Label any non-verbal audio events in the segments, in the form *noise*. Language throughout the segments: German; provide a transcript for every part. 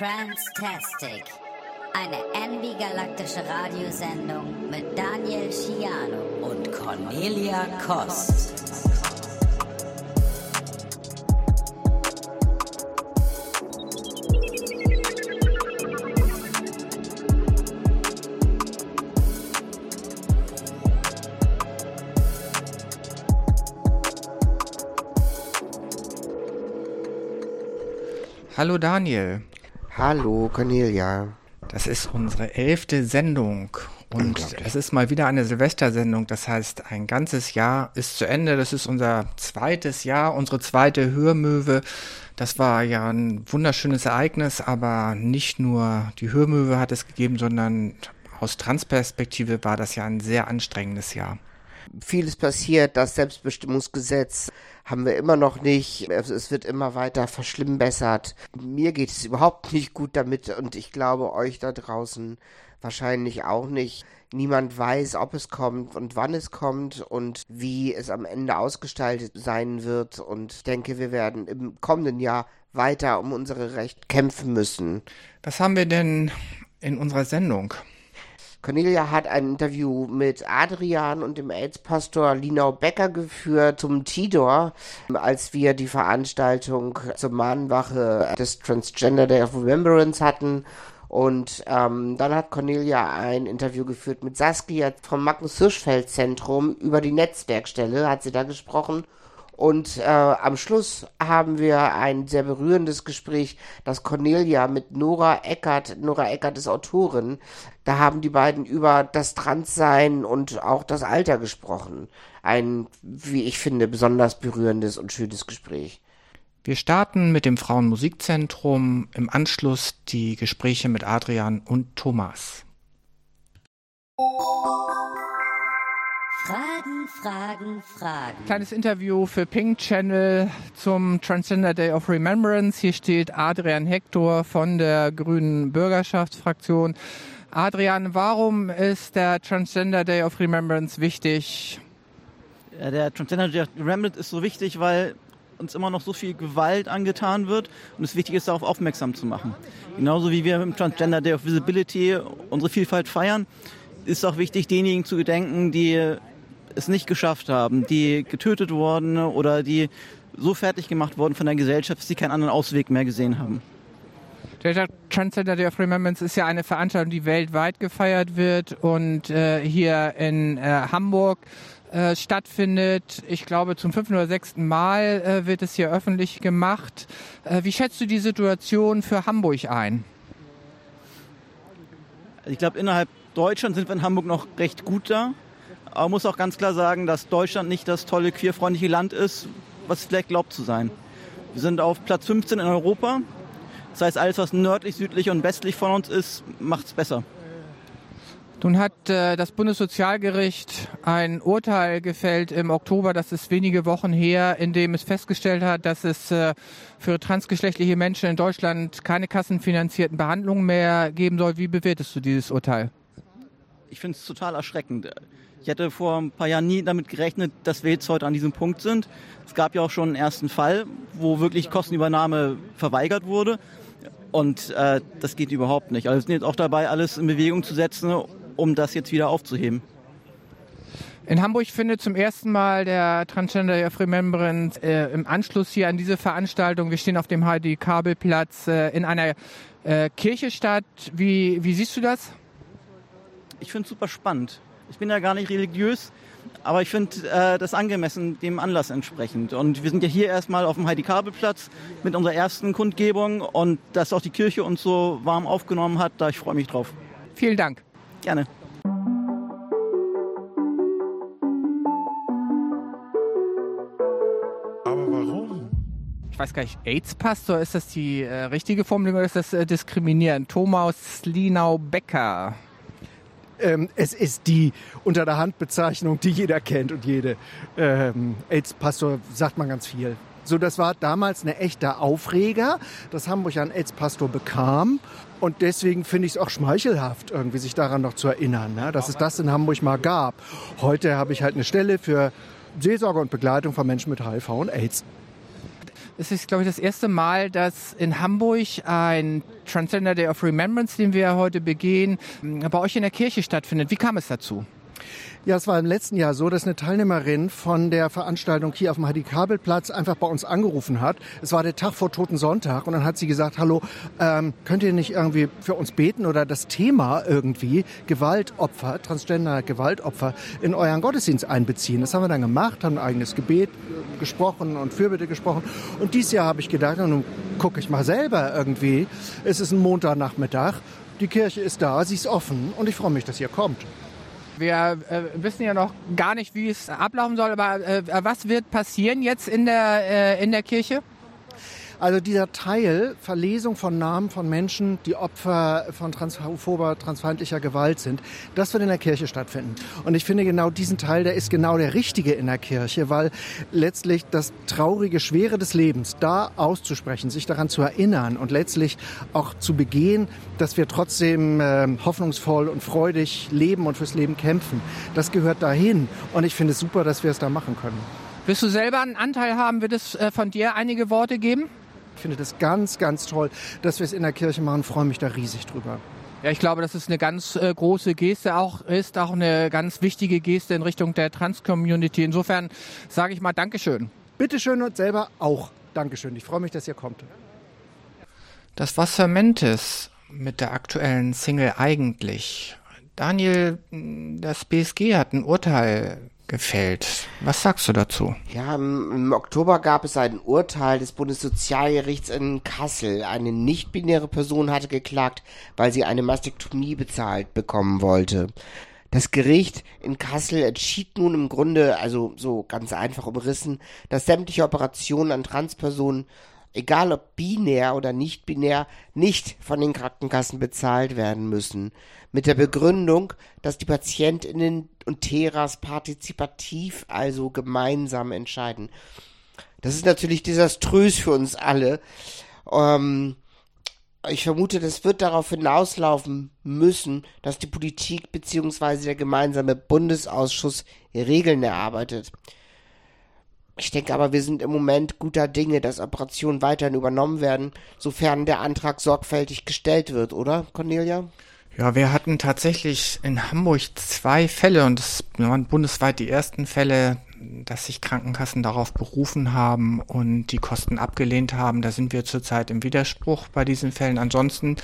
Transtastic. Eine envy-galaktische Radiosendung mit Daniel Schiano und Cornelia Kost. Hallo Daniel. Hallo Cornelia. Das ist unsere elfte Sendung und es ist mal wieder eine Silvestersendung. Das heißt, ein ganzes Jahr ist zu Ende. Das ist unser zweites Jahr, unsere zweite Hörmöwe. Das war ja ein wunderschönes Ereignis, aber nicht nur die Hörmöwe hat es gegeben, sondern aus Transperspektive war das ja ein sehr anstrengendes Jahr. Vieles passiert, das Selbstbestimmungsgesetz haben wir immer noch nicht. Es wird immer weiter verschlimmbessert. Mir geht es überhaupt nicht gut damit und ich glaube euch da draußen wahrscheinlich auch nicht. Niemand weiß, ob es kommt und wann es kommt und wie es am Ende ausgestaltet sein wird. Und ich denke, wir werden im kommenden Jahr weiter um unsere Rechte kämpfen müssen. Was haben wir denn in unserer Sendung? Cornelia hat ein Interview mit Adrian und dem AIDS-Pastor Linau Becker geführt zum Tidor, als wir die Veranstaltung zur Mahnwache des Transgender Day of Remembrance hatten. Und ähm, dann hat Cornelia ein Interview geführt mit Saskia vom Magnus Hirschfeld Zentrum über die Netzwerkstelle, hat sie da gesprochen. Und äh, am Schluss haben wir ein sehr berührendes Gespräch, das Cornelia mit Nora Eckert, Nora Eckert ist Autorin, da haben die beiden über das Transsein und auch das Alter gesprochen. Ein, wie ich finde, besonders berührendes und schönes Gespräch. Wir starten mit dem Frauenmusikzentrum, im Anschluss die Gespräche mit Adrian und Thomas. Fragen, Fragen, Fragen. Kleines Interview für Pink Channel zum Transgender Day of Remembrance. Hier steht Adrian Hector von der Grünen Bürgerschaftsfraktion. Adrian, warum ist der Transgender Day of Remembrance wichtig? Ja, der Transgender Day of Remembrance ist so wichtig, weil uns immer noch so viel Gewalt angetan wird und es wichtig ist, darauf aufmerksam zu machen. Genauso wie wir im Transgender Day of Visibility unsere Vielfalt feiern, ist auch wichtig, denjenigen zu gedenken, die es nicht geschafft haben, die getötet wurden oder die so fertig gemacht wurden von der Gesellschaft, dass sie keinen anderen Ausweg mehr gesehen haben. Der Transgender Day of Remembrance ist ja eine Veranstaltung, die weltweit gefeiert wird und äh, hier in äh, Hamburg äh, stattfindet. Ich glaube, zum fünften oder sechsten Mal äh, wird es hier öffentlich gemacht. Äh, wie schätzt du die Situation für Hamburg ein? Ich glaube, innerhalb Deutschland sind wir in Hamburg noch recht gut da. Aber man muss auch ganz klar sagen, dass Deutschland nicht das tolle queerfreundliche Land ist, was es vielleicht glaubt zu sein. Wir sind auf Platz 15 in Europa. Das heißt, alles, was nördlich, südlich und westlich von uns ist, macht es besser. Nun hat äh, das Bundessozialgericht ein Urteil gefällt im Oktober, das ist wenige Wochen her, in dem es festgestellt hat, dass es äh, für transgeschlechtliche Menschen in Deutschland keine kassenfinanzierten Behandlungen mehr geben soll. Wie bewertest du dieses Urteil? Ich finde es total erschreckend. Ich hätte vor ein paar Jahren nie damit gerechnet, dass wir jetzt heute an diesem Punkt sind. Es gab ja auch schon einen ersten Fall, wo wirklich Kostenübernahme verweigert wurde. Und äh, das geht überhaupt nicht. Also wir sind jetzt auch dabei, alles in Bewegung zu setzen, um das jetzt wieder aufzuheben. In Hamburg findet zum ersten Mal der Transgender of Remembrance äh, im Anschluss hier an diese Veranstaltung, wir stehen auf dem Heidi-Kabelplatz, äh, in einer äh, Kirche statt. Wie, wie siehst du das? Ich finde es super spannend. Ich bin ja gar nicht religiös, aber ich finde äh, das angemessen dem Anlass entsprechend. Und wir sind ja hier erstmal auf dem Heidi-Kabelplatz mit unserer ersten Kundgebung und dass auch die Kirche uns so warm aufgenommen hat, da ich freue mich drauf. Vielen Dank. Gerne. Aber warum? Ich weiß gar nicht, AIDS-Pastor, ist das die äh, richtige Formulierung oder ist das äh, diskriminierend? Thomas Linau-Becker. Ähm, es ist die unter der Hand Bezeichnung, die jeder kennt und jede. Ähm, AIDS-Pastor sagt man ganz viel. So, das war damals eine echte Aufreger, dass Hamburg einen AIDS-Pastor bekam. Und deswegen finde ich es auch schmeichelhaft, irgendwie sich daran noch zu erinnern, ne? dass es das in Hamburg mal gab. Heute habe ich halt eine Stelle für Seelsorge und Begleitung von Menschen mit HIV und AIDS. Es ist, glaube ich, das erste Mal, dass in Hamburg ein Transgender Day of Remembrance, den wir heute begehen, bei euch in der Kirche stattfindet. Wie kam es dazu? Ja, es war im letzten Jahr so, dass eine Teilnehmerin von der Veranstaltung hier auf dem Heidi-Kabel-Platz einfach bei uns angerufen hat. Es war der Tag vor Toten Sonntag und dann hat sie gesagt, hallo, ähm, könnt ihr nicht irgendwie für uns beten oder das Thema irgendwie Gewaltopfer, Transgender Gewaltopfer in euren Gottesdienst einbeziehen? Das haben wir dann gemacht, haben ein eigenes Gebet gesprochen und Fürbitte gesprochen. Und dieses Jahr habe ich gedacht, nun gucke ich mal selber irgendwie. Es ist ein Montagnachmittag, die Kirche ist da, sie ist offen und ich freue mich, dass ihr kommt. Wir äh, wissen ja noch gar nicht, wie es ablaufen soll, aber äh, was wird passieren jetzt in der, äh, in der Kirche? Also dieser Teil Verlesung von Namen von Menschen, die Opfer von transphober, transfeindlicher Gewalt sind, das wird in der Kirche stattfinden. Und ich finde genau diesen Teil, der ist genau der richtige in der Kirche, weil letztlich das traurige Schwere des Lebens da auszusprechen, sich daran zu erinnern und letztlich auch zu begehen, dass wir trotzdem äh, hoffnungsvoll und freudig leben und fürs Leben kämpfen. Das gehört dahin. Und ich finde es super, dass wir es da machen können. Willst du selber einen Anteil haben? Wird es äh, von dir einige Worte geben? Ich finde das ganz, ganz toll, dass wir es in der Kirche machen. Freue mich da riesig drüber. Ja, ich glaube, dass es eine ganz äh, große Geste auch ist, auch eine ganz wichtige Geste in Richtung der Trans-Community. Insofern sage ich mal Dankeschön. Bitteschön und selber auch Dankeschön. Ich freue mich, dass ihr kommt. Das was Fermentes mit der aktuellen Single eigentlich. Daniel, das BSG hat ein Urteil gefällt. Was sagst du dazu? Ja, im, Oktober gab es ein Urteil des Bundessozialgerichts in Kassel. Eine nicht-binäre Person hatte geklagt, weil sie eine Mastektomie bezahlt bekommen wollte. Das Gericht in Kassel entschied nun im Grunde, also so ganz einfach umrissen, dass sämtliche Operationen an Transpersonen egal ob binär oder nicht binär, nicht von den Krankenkassen bezahlt werden müssen. Mit der Begründung, dass die Patientinnen und Teras partizipativ, also gemeinsam entscheiden. Das ist natürlich desaströs für uns alle. Ähm, ich vermute, das wird darauf hinauslaufen müssen, dass die Politik bzw. der gemeinsame Bundesausschuss Regeln erarbeitet. Ich denke aber, wir sind im Moment guter Dinge, dass Operationen weiterhin übernommen werden, sofern der Antrag sorgfältig gestellt wird, oder, Cornelia? Ja, wir hatten tatsächlich in Hamburg zwei Fälle und es waren bundesweit die ersten Fälle, dass sich Krankenkassen darauf berufen haben und die Kosten abgelehnt haben. Da sind wir zurzeit im Widerspruch bei diesen Fällen. Ansonsten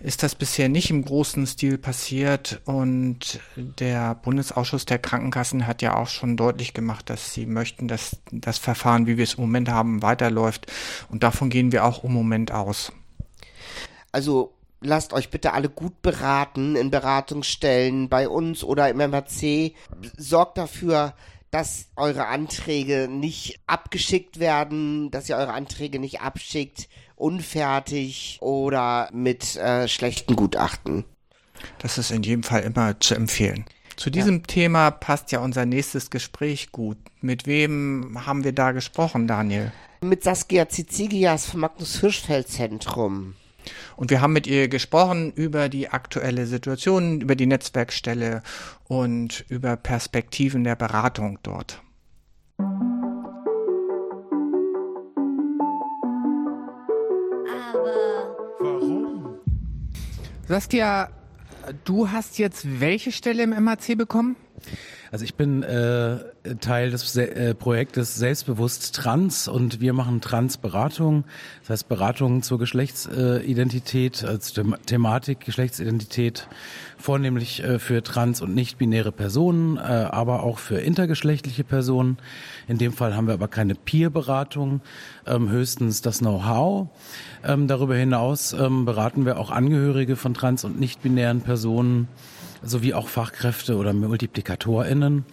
ist das bisher nicht im großen Stil passiert und der Bundesausschuss der Krankenkassen hat ja auch schon deutlich gemacht, dass sie möchten, dass das Verfahren, wie wir es im Moment haben, weiterläuft und davon gehen wir auch im Moment aus. Also lasst euch bitte alle gut beraten in Beratungsstellen bei uns oder im MHC. Sorgt dafür, dass eure Anträge nicht abgeschickt werden, dass ihr eure Anträge nicht abschickt, unfertig oder mit äh, schlechten Gutachten. Das ist in jedem Fall immer zu empfehlen. Zu diesem ja. Thema passt ja unser nächstes Gespräch gut. Mit wem haben wir da gesprochen, Daniel? Mit Saskia Zizigias vom Magnus Hirschfeld Zentrum. Und wir haben mit ihr gesprochen über die aktuelle Situation, über die Netzwerkstelle und über Perspektiven der Beratung dort. Aber warum? Saskia, du hast jetzt welche Stelle im MAC bekommen? Also ich bin äh, Teil des Se äh, Projektes Selbstbewusst Trans und wir machen Transberatung, das heißt Beratung zur Geschlechtsidentität, als The Thematik Geschlechtsidentität, vornehmlich äh, für trans- und nicht-binäre Personen, äh, aber auch für intergeschlechtliche Personen. In dem Fall haben wir aber keine Peer-Beratung, ähm, höchstens das Know-how. Ähm, darüber hinaus ähm, beraten wir auch Angehörige von trans- und nicht-binären Personen, sowie auch Fachkräfte oder MultiplikatorInnen.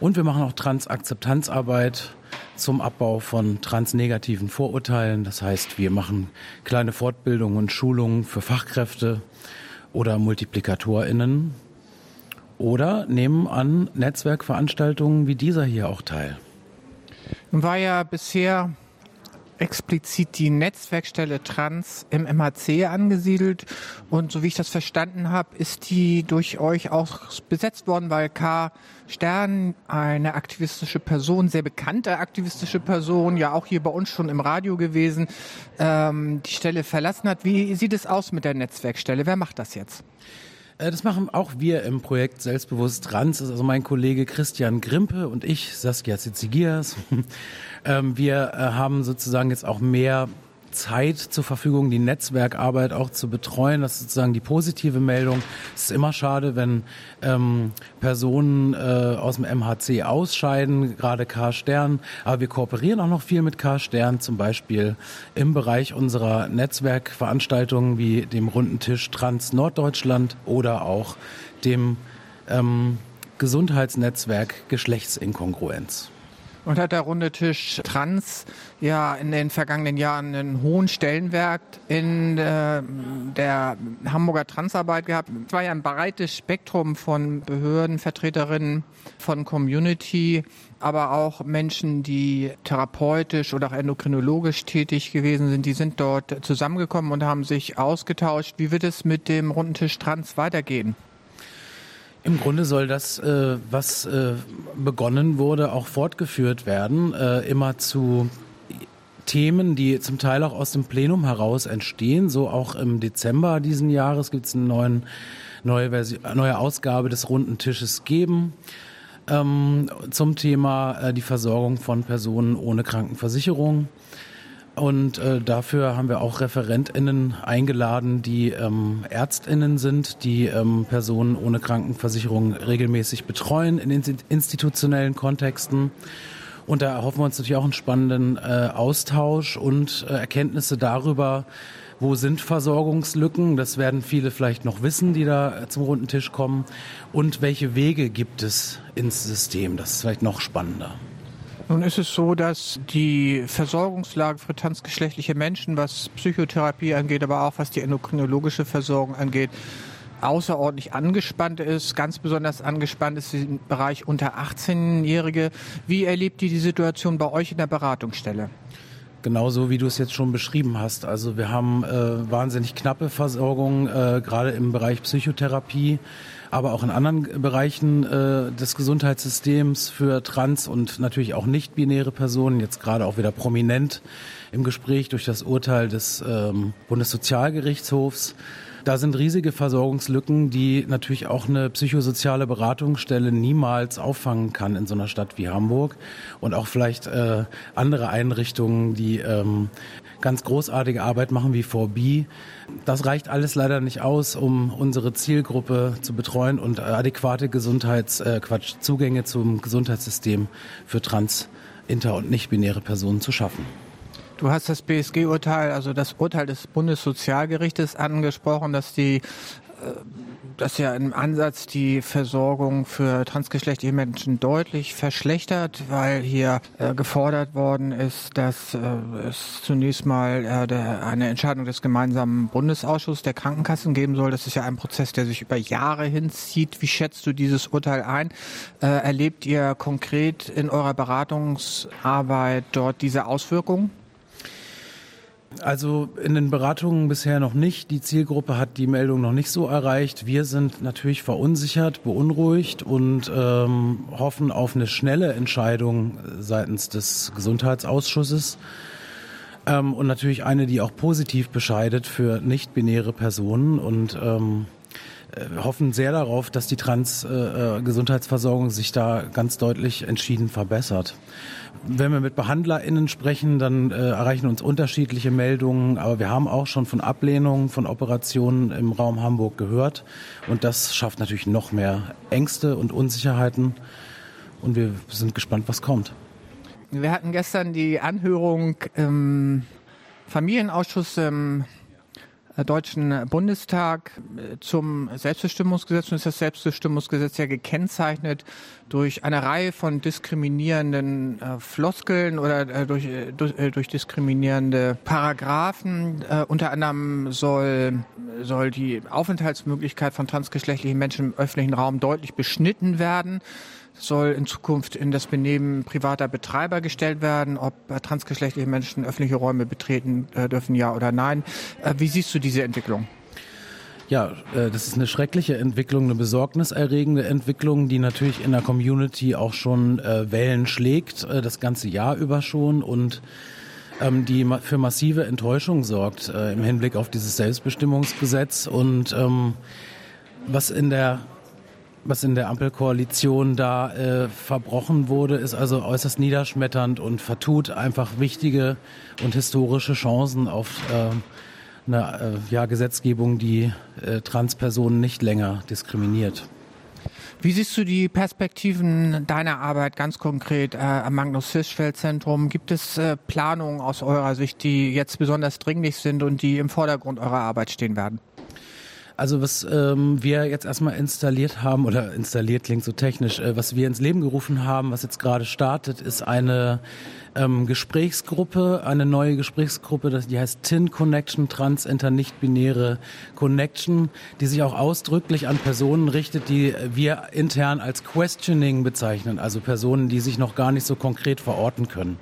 Und wir machen auch Transakzeptanzarbeit zum Abbau von transnegativen Vorurteilen. Das heißt, wir machen kleine Fortbildungen und Schulungen für Fachkräfte oder MultiplikatorInnen oder nehmen an Netzwerkveranstaltungen wie dieser hier auch teil. War ja bisher explizit die Netzwerkstelle Trans im MHC angesiedelt. Und so wie ich das verstanden habe, ist die durch euch auch besetzt worden, weil K. Stern, eine aktivistische Person, sehr bekannte aktivistische Person, ja auch hier bei uns schon im Radio gewesen, ähm, die Stelle verlassen hat. Wie sieht es aus mit der Netzwerkstelle? Wer macht das jetzt? Äh, das machen auch wir im Projekt Selbstbewusst Trans. Also mein Kollege Christian Grimpe und ich, Saskia Zizigias. *laughs* Ähm, wir äh, haben sozusagen jetzt auch mehr Zeit zur Verfügung, die Netzwerkarbeit auch zu betreuen. Das ist sozusagen die positive Meldung. Es ist immer schade, wenn ähm, Personen äh, aus dem MHC ausscheiden, gerade K Stern. Aber wir kooperieren auch noch viel mit K Stern, zum Beispiel im Bereich unserer Netzwerkveranstaltungen wie dem Runden Tisch Trans Norddeutschland oder auch dem ähm, Gesundheitsnetzwerk Geschlechtsinkongruenz. Und hat der runde Tisch Trans ja in den vergangenen Jahren einen hohen Stellenwert in äh, der Hamburger Transarbeit gehabt. Es war ja ein breites Spektrum von Behördenvertreterinnen, von Community, aber auch Menschen, die therapeutisch oder auch endokrinologisch tätig gewesen sind, die sind dort zusammengekommen und haben sich ausgetauscht. Wie wird es mit dem runden Tisch Trans weitergehen? Im Grunde soll das, äh, was äh, begonnen wurde, auch fortgeführt werden, äh, immer zu Themen, die zum Teil auch aus dem Plenum heraus entstehen. So auch im Dezember diesen Jahres gibt es eine neue, neue Ausgabe des Runden Tisches geben ähm, zum Thema äh, die Versorgung von Personen ohne Krankenversicherung. Und äh, dafür haben wir auch ReferentInnen eingeladen, die ähm, ÄrztInnen sind, die ähm, Personen ohne Krankenversicherung regelmäßig betreuen in institutionellen Kontexten. Und da erhoffen wir uns natürlich auch einen spannenden äh, Austausch und äh, Erkenntnisse darüber, wo sind Versorgungslücken, das werden viele vielleicht noch wissen, die da zum runden Tisch kommen, und welche Wege gibt es ins System, das ist vielleicht noch spannender. Nun ist es so, dass die Versorgungslage für transgeschlechtliche Menschen, was Psychotherapie angeht, aber auch was die endokrinologische Versorgung angeht, außerordentlich angespannt ist. Ganz besonders angespannt ist im Bereich unter 18-Jährige. Wie erlebt ihr die Situation bei euch in der Beratungsstelle? Genauso wie du es jetzt schon beschrieben hast. Also wir haben äh, wahnsinnig knappe Versorgung, äh, gerade im Bereich Psychotherapie aber auch in anderen Bereichen äh, des Gesundheitssystems für trans und natürlich auch nicht-binäre Personen, jetzt gerade auch wieder prominent im Gespräch durch das Urteil des ähm, Bundessozialgerichtshofs. Da sind riesige Versorgungslücken, die natürlich auch eine psychosoziale Beratungsstelle niemals auffangen kann in so einer Stadt wie Hamburg und auch vielleicht äh, andere Einrichtungen, die ähm, ganz großartige Arbeit machen wie 4B. Das reicht alles leider nicht aus, um unsere Zielgruppe zu betreuen und adäquate Gesundheits, äh, Quatsch, Zugänge zum Gesundheitssystem für trans, inter- und nicht-binäre Personen zu schaffen. Du hast das BSG-Urteil, also das Urteil des Bundessozialgerichtes angesprochen, dass die das ja im Ansatz die Versorgung für transgeschlechtliche Menschen deutlich verschlechtert, weil hier äh, gefordert worden ist, dass äh, es zunächst mal äh, der, eine Entscheidung des gemeinsamen Bundesausschusses der Krankenkassen geben soll. Das ist ja ein Prozess, der sich über Jahre hinzieht. Wie schätzt du dieses Urteil ein? Äh, erlebt ihr konkret in eurer Beratungsarbeit dort diese Auswirkungen? Also in den Beratungen bisher noch nicht. Die Zielgruppe hat die Meldung noch nicht so erreicht. Wir sind natürlich verunsichert, beunruhigt und ähm, hoffen auf eine schnelle Entscheidung seitens des Gesundheitsausschusses. Ähm, und natürlich eine, die auch positiv bescheidet für nicht-binäre Personen und ähm, äh, hoffen sehr darauf, dass die Trans-Gesundheitsversorgung äh, sich da ganz deutlich entschieden verbessert. Wenn wir mit BehandlerInnen sprechen, dann äh, erreichen uns unterschiedliche Meldungen, aber wir haben auch schon von Ablehnungen von Operationen im Raum Hamburg gehört. Und das schafft natürlich noch mehr Ängste und Unsicherheiten. Und wir sind gespannt, was kommt. Wir hatten gestern die Anhörung im Familienausschuss im Deutschen Bundestag äh, zum Selbstbestimmungsgesetz. Und ist das Selbstbestimmungsgesetz ja gekennzeichnet durch eine Reihe von diskriminierenden äh, Floskeln oder äh, durch, äh, durch, äh, durch, diskriminierende Paragraphen. Äh, unter anderem soll, soll die Aufenthaltsmöglichkeit von transgeschlechtlichen Menschen im öffentlichen Raum deutlich beschnitten werden. Soll in Zukunft in das Benehmen privater Betreiber gestellt werden, ob transgeschlechtliche Menschen öffentliche Räume betreten äh, dürfen, ja oder nein. Äh, wie siehst du diese Entwicklung? Ja, äh, das ist eine schreckliche Entwicklung, eine besorgniserregende Entwicklung, die natürlich in der Community auch schon äh, Wellen schlägt, äh, das ganze Jahr über schon und ähm, die für massive Enttäuschung sorgt im Hinblick auf dieses Selbstbestimmungsgesetz und ähm, was in der was in der Ampelkoalition da äh, verbrochen wurde, ist also äußerst niederschmetternd und vertut einfach wichtige und historische Chancen auf äh, eine äh, ja, Gesetzgebung, die äh, Transpersonen nicht länger diskriminiert. Wie siehst du die Perspektiven deiner Arbeit ganz konkret äh, am Magnus-Hirschfeld-Zentrum? Gibt es äh, Planungen aus eurer Sicht, die jetzt besonders dringlich sind und die im Vordergrund eurer Arbeit stehen werden? Also was ähm, wir jetzt erstmal installiert haben, oder installiert klingt so technisch, äh, was wir ins Leben gerufen haben, was jetzt gerade startet, ist eine ähm, Gesprächsgruppe, eine neue Gesprächsgruppe, die heißt TIN Connection, Trans Inter Nicht-Binäre Connection, die sich auch ausdrücklich an Personen richtet, die wir intern als Questioning bezeichnen, also Personen, die sich noch gar nicht so konkret verorten können.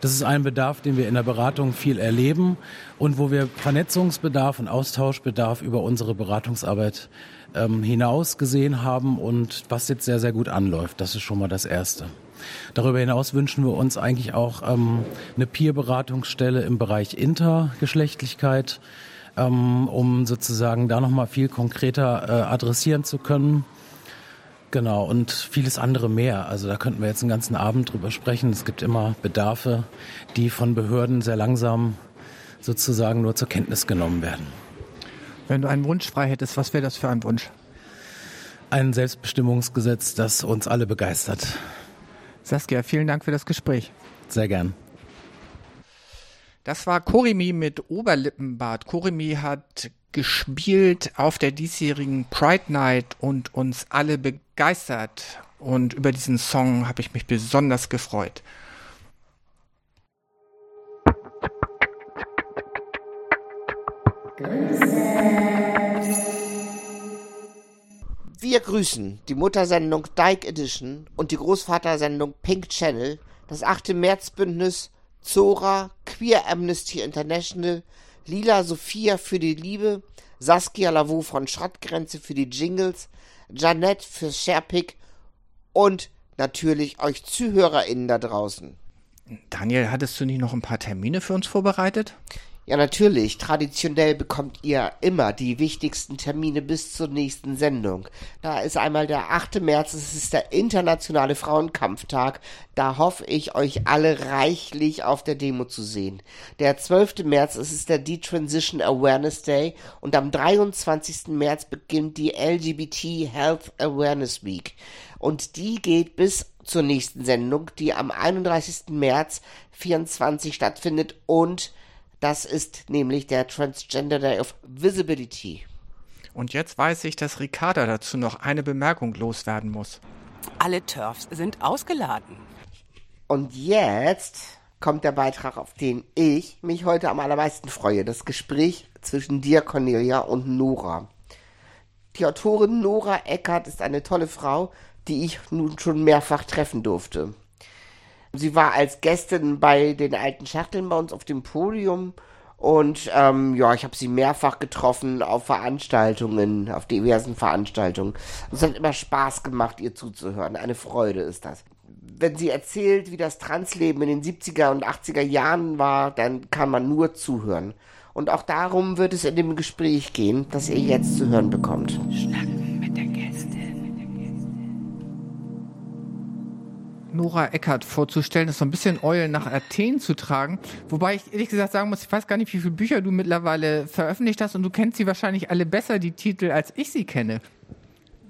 Das ist ein Bedarf, den wir in der Beratung viel erleben und wo wir Vernetzungsbedarf und Austauschbedarf über unsere Beratungsarbeit ähm, hinaus gesehen haben und was jetzt sehr, sehr gut anläuft. Das ist schon mal das Erste. Darüber hinaus wünschen wir uns eigentlich auch ähm, eine Peer-Beratungsstelle im Bereich Intergeschlechtlichkeit, ähm, um sozusagen da nochmal viel konkreter äh, adressieren zu können. Genau, und vieles andere mehr. Also da könnten wir jetzt einen ganzen Abend drüber sprechen. Es gibt immer Bedarfe, die von Behörden sehr langsam sozusagen nur zur Kenntnis genommen werden. Wenn du einen Wunsch frei hättest, was wäre das für ein Wunsch? Ein Selbstbestimmungsgesetz, das uns alle begeistert. Saskia, vielen Dank für das Gespräch. Sehr gern. Das war Korimi mit Oberlippenbart. Korimi hat gespielt auf der diesjährigen Pride Night und uns alle begeistert. Und über diesen Song habe ich mich besonders gefreut. Wir grüßen die Muttersendung Dyke Edition und die Großvatersendung Pink Channel, das 8. Märzbündnis Zora, Queer Amnesty International, Lila Sophia für die Liebe, Saskia Lavou von Schrottgrenze für die Jingles, Janette für Sharepick und natürlich euch ZuhörerInnen da draußen. Daniel, hattest du nicht noch ein paar Termine für uns vorbereitet? Ja, natürlich. Traditionell bekommt ihr immer die wichtigsten Termine bis zur nächsten Sendung. Da ist einmal der 8. März, es ist der internationale Frauenkampftag. Da hoffe ich, euch alle reichlich auf der Demo zu sehen. Der 12. März, es ist der Detransition Awareness Day und am 23. März beginnt die LGBT Health Awareness Week. Und die geht bis zur nächsten Sendung, die am 31. März 24 stattfindet und das ist nämlich der Transgender Day of Visibility. Und jetzt weiß ich, dass Ricarda dazu noch eine Bemerkung loswerden muss. Alle Turfs sind ausgeladen. Und jetzt kommt der Beitrag, auf den ich mich heute am allermeisten freue. Das Gespräch zwischen dir, Cornelia, und Nora. Die Autorin Nora Eckert ist eine tolle Frau, die ich nun schon mehrfach treffen durfte. Sie war als Gästin bei den alten Schachteln bei uns auf dem Podium. Und ähm, ja, ich habe sie mehrfach getroffen auf Veranstaltungen, auf diversen Veranstaltungen. Es hat immer Spaß gemacht, ihr zuzuhören. Eine Freude ist das. Wenn sie erzählt, wie das Transleben in den 70er und 80er Jahren war, dann kann man nur zuhören. Und auch darum wird es in dem Gespräch gehen, das ihr jetzt zu hören bekommt. Schnacken Nora Eckert vorzustellen, ist so ein bisschen Eulen nach Athen zu tragen. Wobei ich ehrlich gesagt sagen muss, ich weiß gar nicht, wie viele Bücher du mittlerweile veröffentlicht hast und du kennst sie wahrscheinlich alle besser, die Titel, als ich sie kenne.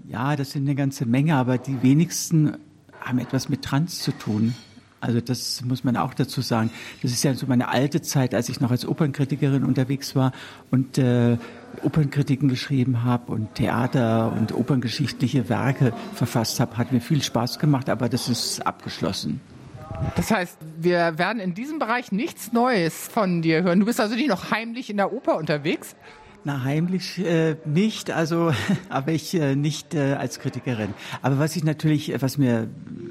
Ja, das sind eine ganze Menge, aber die wenigsten haben etwas mit Trans zu tun. Also das muss man auch dazu sagen. Das ist ja so meine alte Zeit, als ich noch als Opernkritikerin unterwegs war und äh, Opernkritiken geschrieben habe und Theater und operngeschichtliche Werke verfasst habe. Hat mir viel Spaß gemacht, aber das ist abgeschlossen. Das heißt, wir werden in diesem Bereich nichts Neues von dir hören. Du bist also nicht noch heimlich in der Oper unterwegs? Na, heimlich äh, nicht, also, *laughs* aber ich äh, nicht äh, als Kritikerin. Aber was ich natürlich, was mir,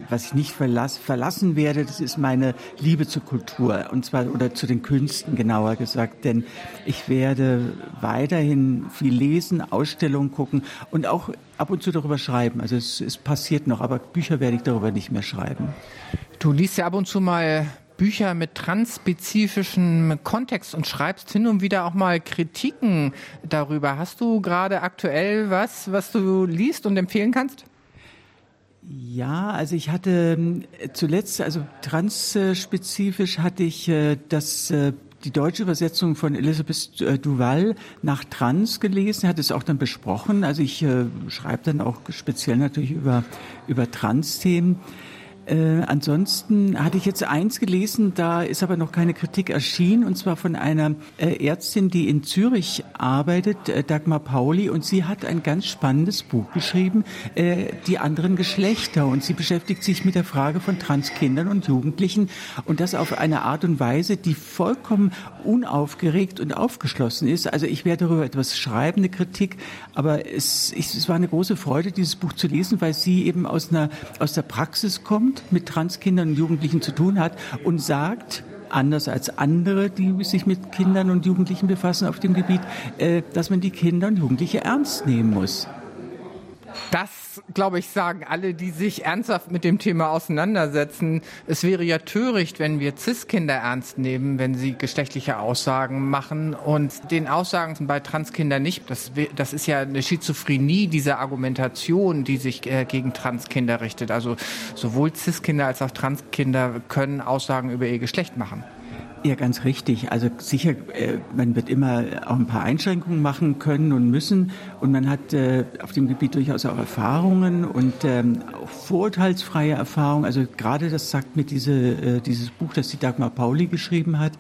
was ich nicht verlass, verlassen werde, das ist meine Liebe zur Kultur und zwar oder zu den Künsten genauer gesagt, denn ich werde weiterhin viel lesen, Ausstellungen gucken und auch ab und zu darüber schreiben. Also es, es passiert noch, aber Bücher werde ich darüber nicht mehr schreiben. Du liest ja ab und zu mal Bücher mit transspezifischem Kontext und schreibst hin und wieder auch mal Kritiken darüber. Hast du gerade aktuell was, was du liest und empfehlen kannst? Ja, also ich hatte äh, zuletzt, also transspezifisch hatte ich äh, das äh, die deutsche Übersetzung von Elisabeth Duval nach Trans gelesen, hat es auch dann besprochen. Also ich äh, schreibe dann auch speziell natürlich über, über Trans-Themen. Äh, ansonsten hatte ich jetzt eins gelesen, da ist aber noch keine Kritik erschienen, und zwar von einer äh, Ärztin, die in Zürich arbeitet, äh, Dagmar Pauli, und sie hat ein ganz spannendes Buch geschrieben, äh, Die anderen Geschlechter, und sie beschäftigt sich mit der Frage von Transkindern und Jugendlichen und das auf eine Art und Weise, die vollkommen unaufgeregt und aufgeschlossen ist. Also ich werde darüber etwas schreiben, eine Kritik, aber es, ich, es war eine große Freude, dieses Buch zu lesen, weil sie eben aus einer aus der Praxis kommt mit Transkindern und Jugendlichen zu tun hat und sagt, anders als andere, die sich mit Kindern und Jugendlichen befassen auf dem Gebiet, äh, dass man die Kinder und Jugendliche ernst nehmen muss. Das, glaube ich, sagen alle, die sich ernsthaft mit dem Thema auseinandersetzen. Es wäre ja töricht, wenn wir CIS-Kinder ernst nehmen, wenn sie geschlechtliche Aussagen machen und den Aussagen bei Transkindern nicht. Das, das ist ja eine Schizophrenie dieser Argumentation, die sich äh, gegen Transkinder richtet. Also sowohl CIS-Kinder als auch Transkinder können Aussagen über ihr Geschlecht machen. Ja, ganz richtig. Also sicher, äh, man wird immer auch ein paar Einschränkungen machen können und müssen. Und man hat äh, auf dem Gebiet durchaus auch Erfahrungen und ähm, auch vorurteilsfreie Erfahrungen. Also gerade das sagt mir diese, äh, dieses Buch, das die Dagmar Pauli geschrieben hat,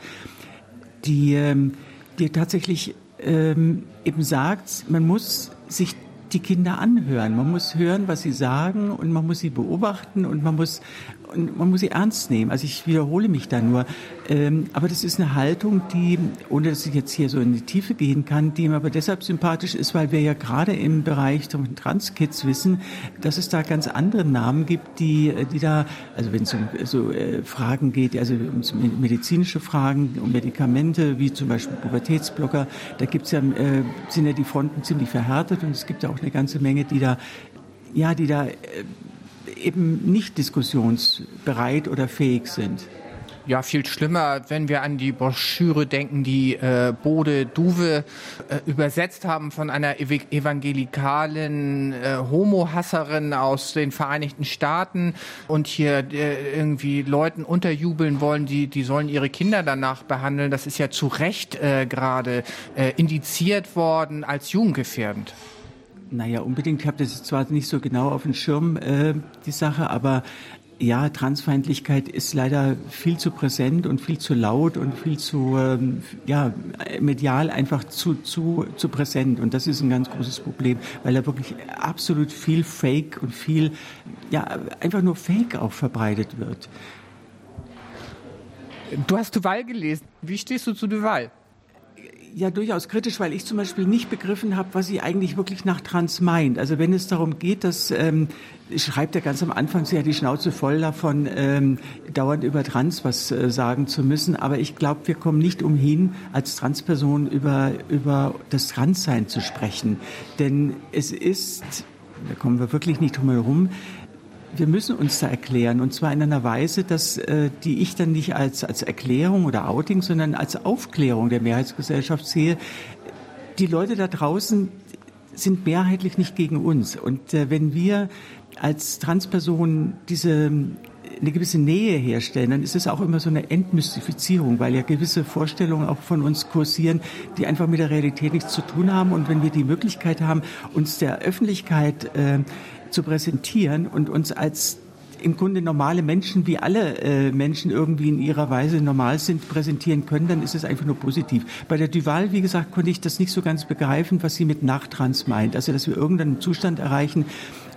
die, ähm, die tatsächlich ähm, eben sagt, man muss sich die Kinder anhören. Man muss hören, was sie sagen und man muss sie beobachten und man muss und man muss sie ernst nehmen. Also ich wiederhole mich da nur. Ähm, aber das ist eine Haltung, die, ohne dass ich jetzt hier so in die Tiefe gehen kann, die mir aber deshalb sympathisch ist, weil wir ja gerade im Bereich von Transkids wissen, dass es da ganz andere Namen gibt, die, die da, also wenn es um so äh, Fragen geht, also um medizinische Fragen, um Medikamente, wie zum Beispiel Pubertätsblocker, da gibt's ja, äh, sind ja die Fronten ziemlich verhärtet und es gibt ja auch eine ganze Menge, die da, ja, die da äh, eben nicht diskussionsbereit oder fähig sind. Ja, viel schlimmer, wenn wir an die Broschüre denken, die äh, Bode Duwe äh, übersetzt haben von einer ev evangelikalen äh, Homo-Hasserin aus den Vereinigten Staaten und hier äh, irgendwie Leuten unterjubeln wollen, die, die sollen ihre Kinder danach behandeln. Das ist ja zu Recht äh, gerade äh, indiziert worden als jugendgefährdend. Naja, unbedingt. Ich habe das zwar nicht so genau auf dem Schirm, äh, die Sache, aber ja, Transfeindlichkeit ist leider viel zu präsent und viel zu laut und viel zu, ähm, ja, medial einfach zu, zu, zu präsent. Und das ist ein ganz großes Problem, weil da wirklich absolut viel Fake und viel, ja, einfach nur Fake auch verbreitet wird. Du hast Duval gelesen. Wie stehst du zu Duval? Ja durchaus kritisch, weil ich zum Beispiel nicht begriffen habe, was sie eigentlich wirklich nach Trans meint. Also wenn es darum geht, dass ähm, schreibt er ganz am Anfang, sie hat die Schnauze voll davon, ähm, dauernd über Trans was äh, sagen zu müssen. Aber ich glaube, wir kommen nicht umhin, als Transperson über, über das Transsein zu sprechen. Denn es ist, da kommen wir wirklich nicht drum herum, wir müssen uns da erklären und zwar in einer Weise, dass äh, die ich dann nicht als als Erklärung oder Outing, sondern als Aufklärung der Mehrheitsgesellschaft sehe. Die Leute da draußen sind mehrheitlich nicht gegen uns und äh, wenn wir als Transpersonen diese eine gewisse Nähe herstellen, dann ist es auch immer so eine Entmystifizierung, weil ja gewisse Vorstellungen auch von uns kursieren, die einfach mit der Realität nichts zu tun haben. Und wenn wir die Möglichkeit haben, uns der Öffentlichkeit äh, zu präsentieren und uns als im Grunde normale Menschen, wie alle äh, Menschen irgendwie in ihrer Weise normal sind, präsentieren können, dann ist es einfach nur positiv. Bei der Duval, wie gesagt, konnte ich das nicht so ganz begreifen, was sie mit Nachtrans meint. Also, dass wir irgendeinen Zustand erreichen,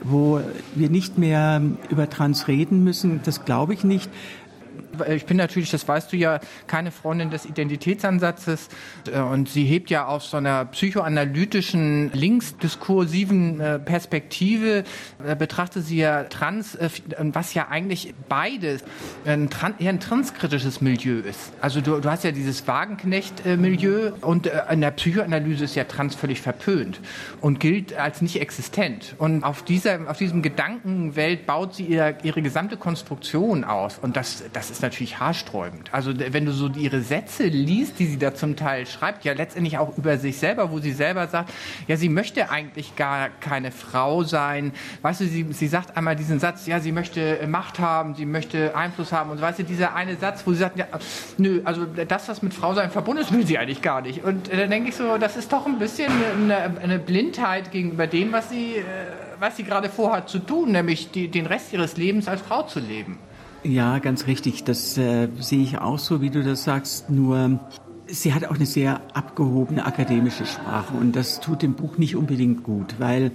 wo wir nicht mehr über Trans reden müssen, das glaube ich nicht. Ich bin natürlich, das weißt du ja, keine Freundin des Identitätsansatzes. Äh, und sie hebt ja aus so einer psychoanalytischen, linksdiskursiven äh, Perspektive, äh, betrachtet sie ja Trans, was ja eigentlich beides ein, eher ein transkritisches Milieu ist. Also du, du hast ja dieses Wagenknecht-Milieu und in der Psychoanalyse ist ja Trans völlig verpönt und gilt als nicht existent. Und auf, dieser, auf diesem Gedankenwelt baut sie ihr, ihre gesamte Konstruktion aus. Und das, das ist natürlich haarsträubend. Also wenn du so ihre Sätze liest, die sie da zum Teil schreibt, ja letztendlich auch über sich selber, wo sie selber sagt, ja, sie möchte eigentlich gar keine Frau sein. Weißt du, sie, sie sagt einmal diesen Satz, ja, sie möchte Macht haben, sie möchte Einfluss haben. Und weißt du, dieser eine Satz, wo sie sagt, ja, nö, also das, was mit Frau sein verbunden ist, will sie eigentlich gar nicht. Und äh, dann denke ich so, das ist doch ein bisschen eine, eine Blindheit gegenüber dem, was sie, äh, was sie gerade vorhat zu tun, nämlich die, den Rest ihres Lebens als Frau zu leben. Ja, ganz richtig. Das äh, sehe ich auch so, wie du das sagst. Nur sie hat auch eine sehr abgehobene akademische Sprache und das tut dem Buch nicht unbedingt gut, weil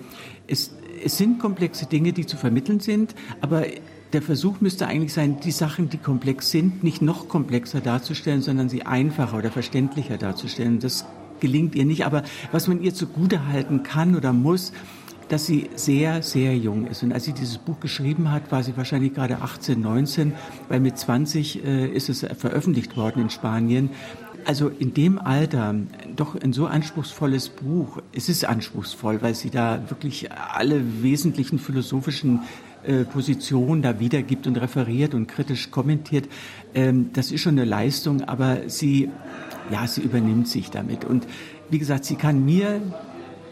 es, es sind komplexe Dinge, die zu vermitteln sind, aber der Versuch müsste eigentlich sein, die Sachen, die komplex sind, nicht noch komplexer darzustellen, sondern sie einfacher oder verständlicher darzustellen. Das gelingt ihr nicht. Aber was man ihr zugute halten kann oder muss, dass sie sehr, sehr jung ist. Und als sie dieses Buch geschrieben hat, war sie wahrscheinlich gerade 18, 19, weil mit 20 äh, ist es veröffentlicht worden in Spanien. Also in dem Alter doch ein so anspruchsvolles Buch, es ist anspruchsvoll, weil sie da wirklich alle wesentlichen philosophischen äh, Positionen da wiedergibt und referiert und kritisch kommentiert. Ähm, das ist schon eine Leistung, aber sie, ja, sie übernimmt sich damit. Und wie gesagt, sie kann mir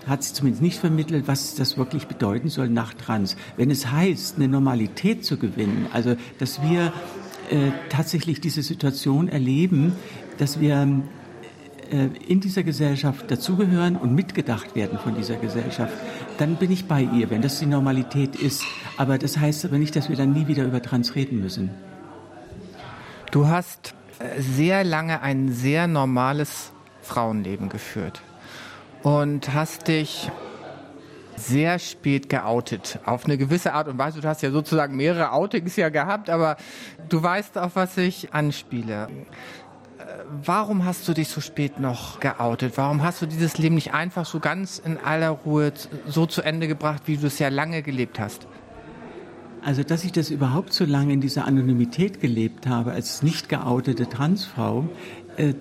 hat sie zumindest nicht vermittelt, was das wirklich bedeuten soll nach Trans. Wenn es heißt, eine Normalität zu gewinnen, also dass wir äh, tatsächlich diese Situation erleben, dass wir äh, in dieser Gesellschaft dazugehören und mitgedacht werden von dieser Gesellschaft, dann bin ich bei ihr, wenn das die Normalität ist. Aber das heißt aber nicht, dass wir dann nie wieder über Trans reden müssen. Du hast äh, sehr lange ein sehr normales Frauenleben geführt und hast dich sehr spät geoutet. Auf eine gewisse Art und Weise. Du hast ja sozusagen mehrere Outings ja gehabt, aber du weißt, auf was ich anspiele. Äh, warum hast du dich so spät noch geoutet? Warum hast du dieses Leben nicht einfach so ganz in aller Ruhe so zu Ende gebracht, wie du es ja lange gelebt hast? Also, dass ich das überhaupt so lange in dieser Anonymität gelebt habe als nicht geoutete Transfrau,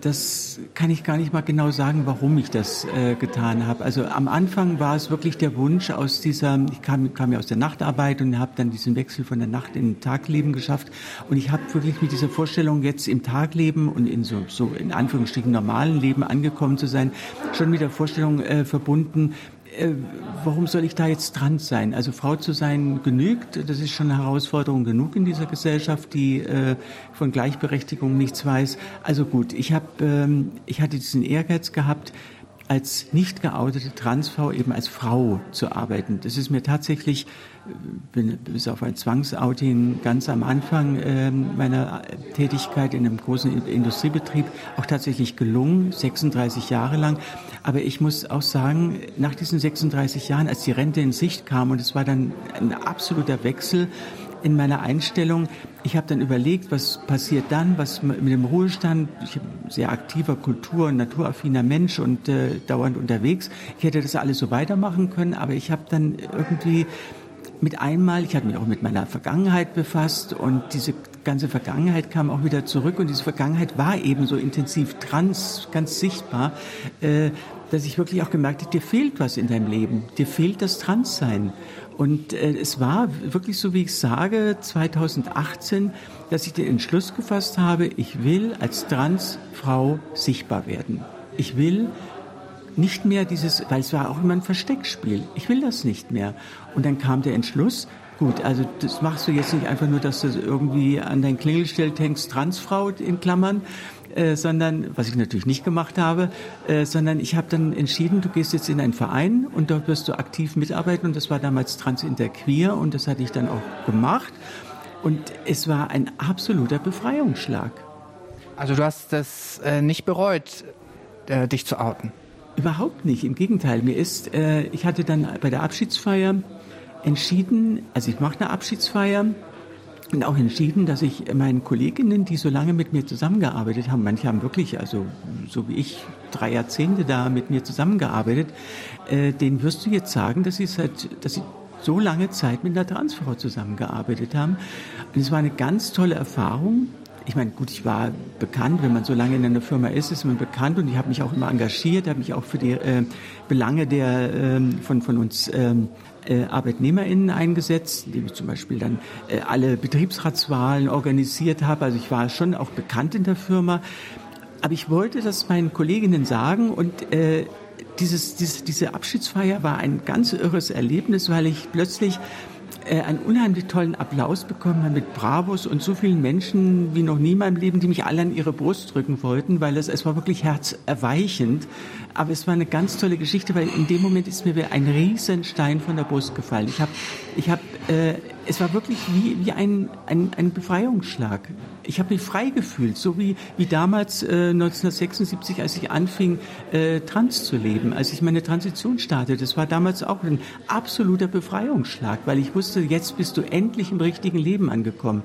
das kann ich gar nicht mal genau sagen, warum ich das äh, getan habe. Also am Anfang war es wirklich der Wunsch aus dieser, ich kam, kam ja aus der Nachtarbeit und habe dann diesen Wechsel von der Nacht in Tagleben geschafft. Und ich habe wirklich mit dieser Vorstellung, jetzt im Tagleben und in so, so in Anführungsstrichen normalen Leben angekommen zu sein, schon mit der Vorstellung äh, verbunden, äh, warum soll ich da jetzt dran sein? Also Frau zu sein genügt, das ist schon eine Herausforderung genug in dieser Gesellschaft, die äh, von Gleichberechtigung nichts weiß. Also gut, ich habe, ähm, ich hatte diesen Ehrgeiz gehabt, als nicht geoutete Transfrau eben als Frau zu arbeiten. Das ist mir tatsächlich bis auf ein Zwangsouting ganz am Anfang äh, meiner Tätigkeit in einem großen Industriebetrieb auch tatsächlich gelungen, 36 Jahre lang. Aber ich muss auch sagen, nach diesen 36 Jahren, als die Rente in Sicht kam, und es war dann ein absoluter Wechsel, in meiner Einstellung. Ich habe dann überlegt, was passiert dann, was mit dem Ruhestand. Ich bin sehr aktiver Kultur- und naturaffiner Mensch und äh, dauernd unterwegs. Ich hätte das alles so weitermachen können, aber ich habe dann irgendwie mit einmal, ich hatte mich auch mit meiner Vergangenheit befasst und diese ganze Vergangenheit kam auch wieder zurück und diese Vergangenheit war eben so intensiv trans, ganz sichtbar, äh, dass ich wirklich auch gemerkt habe, dir fehlt was in deinem Leben, dir fehlt das Transsein. Und äh, es war wirklich so, wie ich sage, 2018, dass ich den Entschluss gefasst habe, ich will als Transfrau sichtbar werden. Ich will nicht mehr dieses, weil es war auch immer ein Versteckspiel. Ich will das nicht mehr. Und dann kam der Entschluss, gut, also das machst du jetzt nicht einfach nur, dass du irgendwie an dein Klingelschild hängst, Transfrau in Klammern, äh, sondern, was ich natürlich nicht gemacht habe, äh, sondern ich habe dann entschieden, du gehst jetzt in einen Verein und dort wirst du aktiv mitarbeiten und das war damals Trans Interqueer und das hatte ich dann auch gemacht und es war ein absoluter Befreiungsschlag. Also du hast das äh, nicht bereut, äh, dich zu outen? Überhaupt nicht. Im Gegenteil. Mir ist, äh, ich hatte dann bei der Abschiedsfeier entschieden, also ich mache eine Abschiedsfeier und auch entschieden, dass ich meinen Kolleginnen, die so lange mit mir zusammengearbeitet haben, manche haben wirklich, also so wie ich, drei Jahrzehnte da mit mir zusammengearbeitet, äh, denen wirst du jetzt sagen, dass sie seit, dass sie so lange Zeit mit einer Transfrau zusammengearbeitet haben. Und es war eine ganz tolle Erfahrung. Ich meine, gut, ich war bekannt, wenn man so lange in einer Firma ist, ist man bekannt und ich habe mich auch immer engagiert, habe mich auch für die äh, Belange der, äh, von, von uns ähm, äh, ArbeitnehmerInnen eingesetzt, indem ich zum Beispiel dann äh, alle Betriebsratswahlen organisiert habe. Also ich war schon auch bekannt in der Firma. Aber ich wollte das meinen Kolleginnen sagen und äh, dieses, dieses, diese Abschiedsfeier war ein ganz irres Erlebnis, weil ich plötzlich einen unheimlich tollen Applaus bekommen habe mit Bravos und so vielen Menschen wie noch nie in meinem Leben, die mich alle an ihre Brust drücken wollten, weil es, es war wirklich herzerweichend. Aber es war eine ganz tolle Geschichte, weil in dem Moment ist mir ein Riesenstein von der Brust gefallen. Ich habe, ich habe, äh, es war wirklich wie, wie ein, ein, ein Befreiungsschlag. Ich habe mich frei gefühlt, so wie, wie damals äh, 1976, als ich anfing, äh, trans zu leben, als ich meine Transition startete. Das war damals auch ein absoluter Befreiungsschlag, weil ich wusste, jetzt bist du endlich im richtigen Leben angekommen.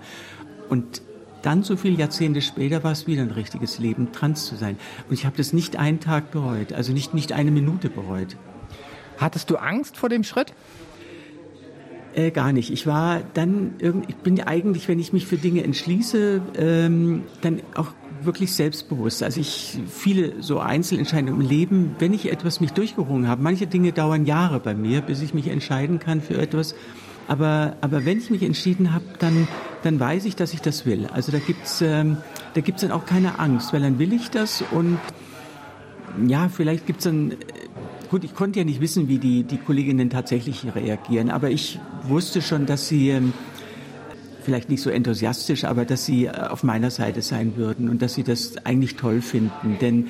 Und dann, so viele Jahrzehnte später, war es wieder ein richtiges Leben, trans zu sein. Und ich habe das nicht einen Tag bereut, also nicht, nicht eine Minute bereut. Hattest du Angst vor dem Schritt? Äh, gar nicht. Ich war dann, ich bin eigentlich, wenn ich mich für Dinge entschließe, ähm, dann auch wirklich selbstbewusst. Also ich viele so Einzelentscheidungen im Leben, wenn ich etwas mich durchgerungen habe, manche Dinge dauern Jahre bei mir, bis ich mich entscheiden kann für etwas. Aber, aber wenn ich mich entschieden habe, dann, dann weiß ich, dass ich das will. Also da gibt's ähm, da gibt's dann auch keine Angst, weil dann will ich das und ja, vielleicht gibt's dann, gut, ich konnte ja nicht wissen, wie die, die Kolleginnen tatsächlich reagieren, aber ich wusste schon, dass sie ähm, vielleicht nicht so enthusiastisch, aber dass sie äh, auf meiner Seite sein würden und dass sie das eigentlich toll finden. Denn